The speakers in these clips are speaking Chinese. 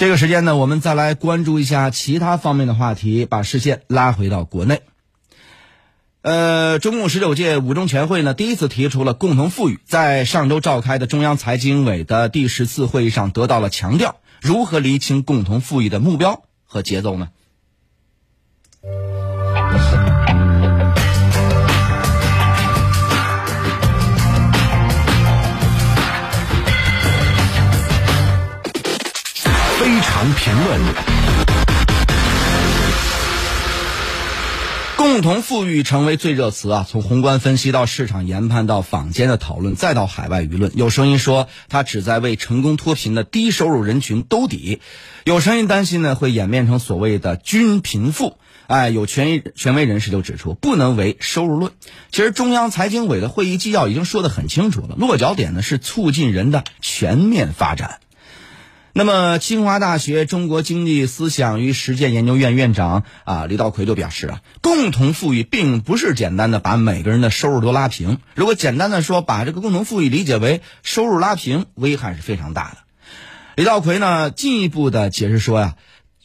这个时间呢，我们再来关注一下其他方面的话题，把视线拉回到国内。呃，中共十九届五中全会呢，第一次提出了共同富裕，在上周召开的中央财经委的第十次会议上得到了强调。如何厘清共同富裕的目标和节奏呢？常评论。共同富裕成为最热词啊！从宏观分析到市场研判，到坊间的讨论，再到海外舆论，有声音说它旨在为成功脱贫的低收入人群兜底，有声音担心呢会演变成所谓的均贫富。哎，有权威权威人士就指出，不能为收入论。其实中央财经委的会议纪要已经说得很清楚了，落脚点呢是促进人的全面发展。那么，清华大学中国经济思想与实践研究院院长啊李道奎就表示啊，共同富裕并不是简单的把每个人的收入都拉平。如果简单的说，把这个共同富裕理解为收入拉平，危害是非常大的。李道奎呢进一步的解释说呀，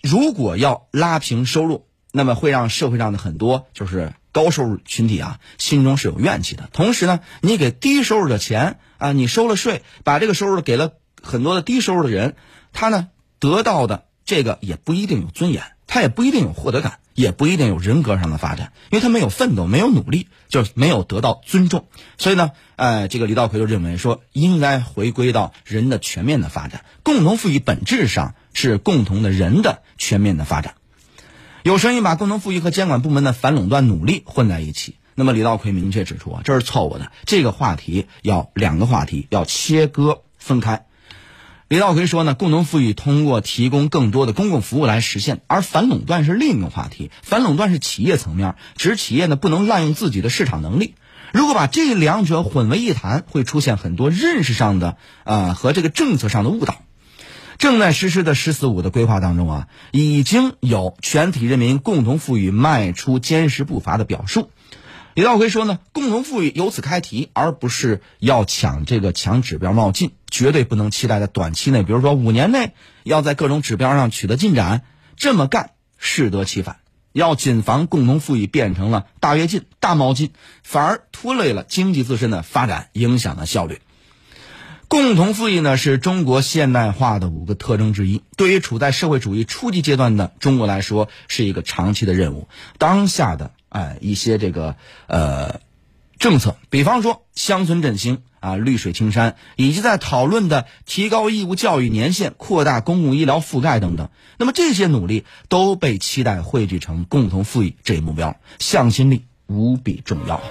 如果要拉平收入，那么会让社会上的很多就是高收入群体啊心中是有怨气的。同时呢，你给低收入的钱啊，你收了税，把这个收入给了很多的低收入的人。他呢得到的这个也不一定有尊严，他也不一定有获得感，也不一定有人格上的发展，因为他没有奋斗，没有努力，就没有得到尊重。所以呢，呃，这个李道奎就认为说，应该回归到人的全面的发展，共同富裕本质上是共同的人的全面的发展。有声音把共同富裕和监管部门的反垄断努力混在一起，那么李道奎明确指出啊，这是错误的，这个话题要两个话题要切割分开。李道奎说呢，共同富裕通过提供更多的公共服务来实现，而反垄断是另一个话题。反垄断是企业层面，指企业呢不能滥用自己的市场能力。如果把这两者混为一谈，会出现很多认识上的啊和这个政策上的误导。正在实施的“十四五”的规划当中啊，已经有全体人民共同富裕迈出坚实步伐的表述。李道葵说呢，共同富裕由此开题，而不是要抢这个抢指标冒进，绝对不能期待在短期内，比如说五年内要在各种指标上取得进展，这么干适得其反。要谨防共同富裕变成了大跃进、大冒进，反而拖累了经济自身的发展，影响了效率。共同富裕呢，是中国现代化的五个特征之一。对于处在社会主义初级阶段的中国来说，是一个长期的任务。当下的。哎，一些这个呃政策，比方说乡村振兴啊、绿水青山，以及在讨论的提高义务教育年限、扩大公共医疗覆盖等等。那么这些努力都被期待汇聚成共同富裕这一目标，向心力无比重要。